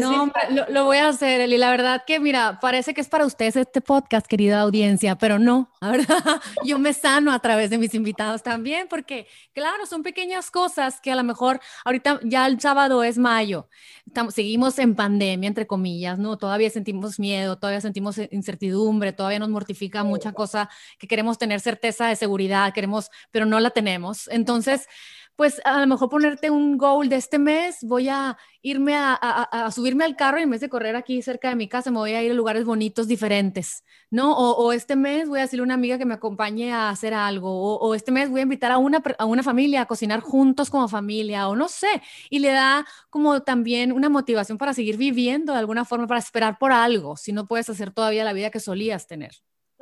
no, lo, voy a hacer, Eli. La verdad que, mira, parece que es para ustedes este podcast, querida audiencia, pero no, la verdad, yo me sano a través de mis invitados también, porque, claro, son pequeñas cosas que a lo mejor ahorita ya el sábado es mayo, estamos, seguimos en pandemia, entre comillas, ¿no? Todavía sentimos miedo, todavía sentimos incertidumbre, todavía nos mortifica mucha cosa que queremos tener certeza de seguridad, queremos, pero no la tenemos. Entonces, pues a lo mejor ponerte un goal de este mes, voy a irme a, subirme al carro y en vez de correr aquí cerca de mi casa, me voy a ir a lugares bonitos diferentes, ¿no? O, este mes voy a decirle a una amiga que me acompañe a hacer algo, o, este mes voy a invitar a una, a una familia a cocinar juntos como familia, o no sé, y le da como también una motivación para seguir viviendo de alguna forma, para esperar por algo, si no puedes hacer todavía la vida que solías tener.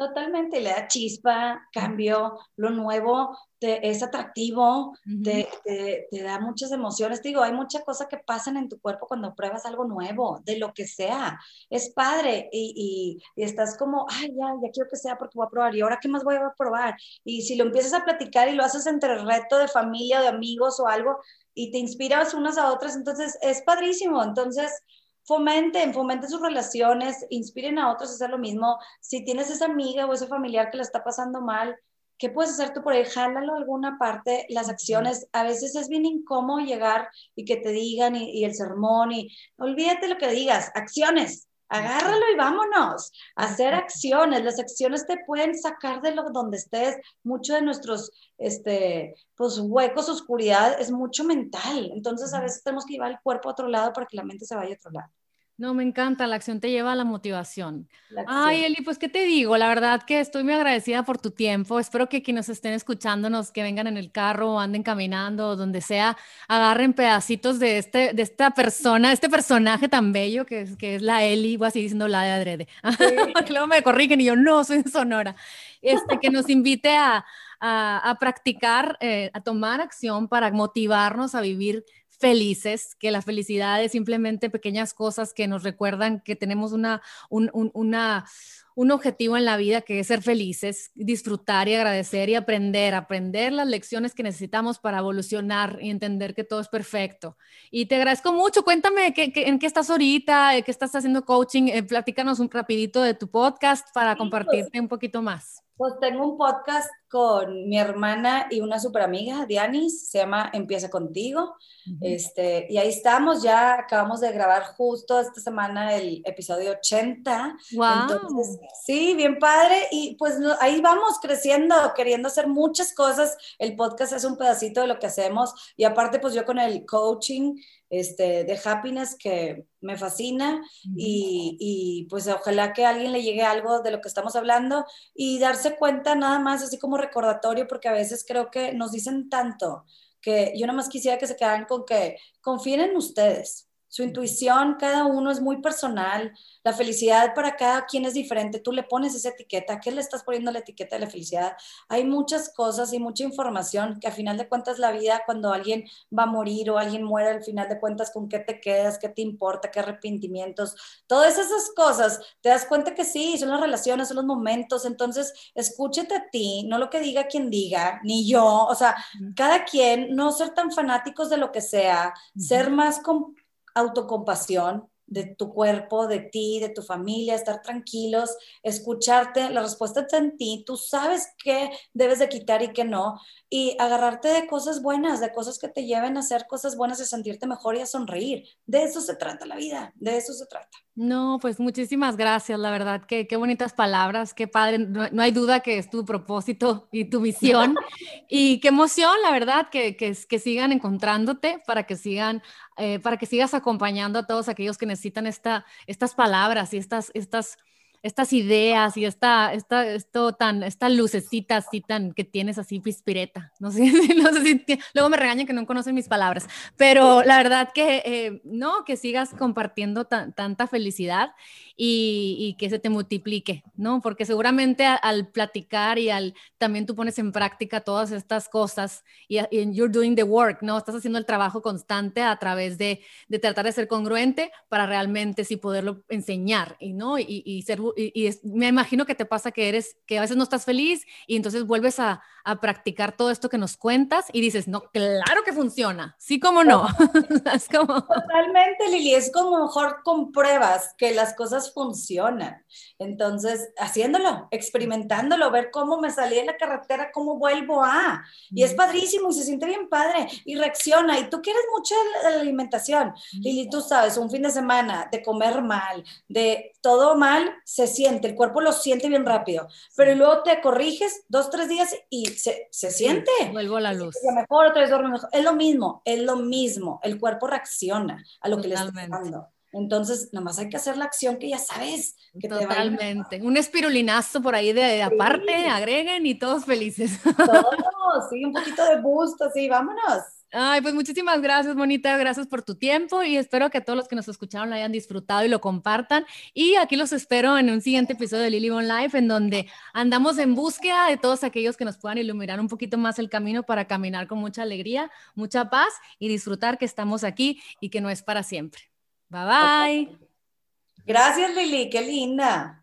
Totalmente, le da chispa, cambio, lo nuevo, te, es atractivo, te, da muchas emociones. Te digo, hay muchas cosas que pasan en tu cuerpo cuando pruebas algo nuevo, de lo que sea. Es padre y, y, estás como, ay, ya, ya quiero que sea porque voy a probar. ¿Y ahora qué más voy a probar? Y si lo empiezas a platicar y lo haces entre reto de familia, de amigos o algo, y te inspiras unas a otras, entonces es padrísimo. Entonces, fomenten, fomenten sus relaciones, inspiren a otros a hacer lo mismo. Si tienes esa amiga o ese familiar que la está pasando mal, ¿qué puedes hacer tú por ahí? Jálalo alguna parte, las acciones. A veces es bien incómodo llegar y que te digan y, el sermón y olvídate lo que digas, acciones. Agárralo y vámonos. Hacer acciones. Las acciones te pueden sacar de lo donde estés. Mucho de nuestros este, pues, huecos, oscuridad, es mucho mental. Entonces, a veces tenemos que llevar el cuerpo a otro lado para que la mente se vaya a otro lado. No, me encanta, la acción te lleva a la motivación. Ay, Eli, pues qué te digo, la verdad que estoy muy agradecida por tu tiempo. Espero que quienes estén escuchándonos, que vengan en el carro o anden caminando o donde sea, agarren pedacitos de, este, de esta persona, este personaje tan bello que es, que es la Eli, voy así diciendo la de adrede. Luego me corrigen y yo no, soy Sonora. Este, que nos invite a, a, practicar, eh, a tomar acción para motivarnos a vivir felices, que la felicidad es simplemente pequeñas cosas que nos recuerdan que tenemos una, un, una, un objetivo en la vida que es ser felices, disfrutar y agradecer y aprender, aprender las lecciones que necesitamos para evolucionar y entender que todo es perfecto. Y te agradezco mucho. Cuéntame ¿qué, en qué estás ahorita, qué estás haciendo coaching. Eh, platícanos un rapidito de tu podcast para pues. compartirte un poquito más. Pues tengo un podcast con mi hermana y una super amiga, Dianis, se llama Empieza contigo. este, y ahí estamos, ya acabamos de grabar justo esta semana el episodio 80. Wow. Entonces, sí, bien padre. Y pues ahí vamos creciendo, queriendo hacer muchas cosas. El podcast es un pedacito de lo que hacemos. Y aparte, pues yo con el coaching este, de happiness que me fascina y, y, pues ojalá que a alguien le llegue algo de lo que estamos hablando y darse cuenta nada más así como recordatorio porque a veces creo que nos dicen tanto que yo nada más quisiera que se quedaran con que confíen en ustedes, su intuición, cada uno es muy personal, la felicidad para cada quien es diferente, tú le pones esa etiqueta, ¿qué le estás poniendo la etiqueta de la felicidad? Hay muchas cosas y mucha información que a final de cuentas la vida, cuando alguien va a morir o alguien muere, al final de cuentas, ¿con qué te quedas? ¿Qué te importa? ¿Qué arrepentimientos? Todas esas cosas, te das cuenta que sí, son las relaciones, son los momentos, entonces escúchate a ti, no lo que diga quien diga, ni yo, o sea, cada quien, no ser tan fanáticos de lo que sea, ser más... Con, autocompasión de tu cuerpo, de ti, de tu familia, estar tranquilos, escucharte, la respuesta está en ti, tú sabes qué debes de quitar y qué no, y agarrarte de cosas buenas, de cosas que te lleven a hacer cosas buenas, a sentirte mejor y a sonreír. De eso se trata la vida, de eso se trata. No, pues muchísimas gracias, la verdad, que qué bonitas palabras, qué padre, no, hay duda que es tu propósito y tu misión, y qué emoción, la verdad, que, que, que sigan encontrándote para que sigan, eh, para que sigas acompañando a todos aquellos que necesitan esta, estas palabras y estas, estas estas ideas y esta, esta, esto tan, esta lucecita así tan que tienes así pispireta. No sé, no sé si luego me regañan que no conocen mis palabras, pero la verdad que eh, no, que sigas compartiendo tanta felicidad y, que se te multiplique, ¿no? Porque seguramente al platicar y al también tú pones en práctica todas estas cosas y, y, you're doing the work, ¿no? Estás haciendo el trabajo constante a través de, de tratar de ser congruente para realmente sí poderlo enseñar, y ¿no? Y, y ser, y, me imagino que te pasa que eres, que a veces no estás feliz y entonces vuelves a, a practicar todo esto que nos cuentas y dices, no, claro que funciona, sí como no. es como... Totalmente, Lili, es como mejor con pruebas que las cosas funcionan. Entonces, haciéndolo, experimentándolo, ver cómo me salí de la carretera, cómo vuelvo a. Y es padrísimo y se siente bien padre y reacciona. Y tú quieres mucho la alimentación. Lili, tú sabes, un fin de semana de comer mal, de todo mal, se siente, el cuerpo lo siente bien rápido. Pero luego te corriges dos, tres días y se, se siente. vuelvo a la luz. mejor, otra vez duerme mejor. Es lo mismo, es lo mismo. El cuerpo reacciona a lo que le está dando. Entonces, nomás hay que hacer la acción que ya sabes. Que Totalmente. un espirulinazo por ahí de, aparte, agreguen y todos felices. Todos, sí, un poquito de gusto, sí, vámonos. Ay, pues muchísimas gracias, Monita. Gracias por tu tiempo y espero que todos los que nos escucharon lo hayan disfrutado y lo compartan. Y aquí los espero en un siguiente episodio de Lily Bon Life, en donde andamos en búsqueda de todos aquellos que nos puedan iluminar un poquito más el camino para caminar con mucha alegría, mucha paz y disfrutar que estamos aquí y que no es para siempre. Bye bye. Gracias, Lili. Qué linda.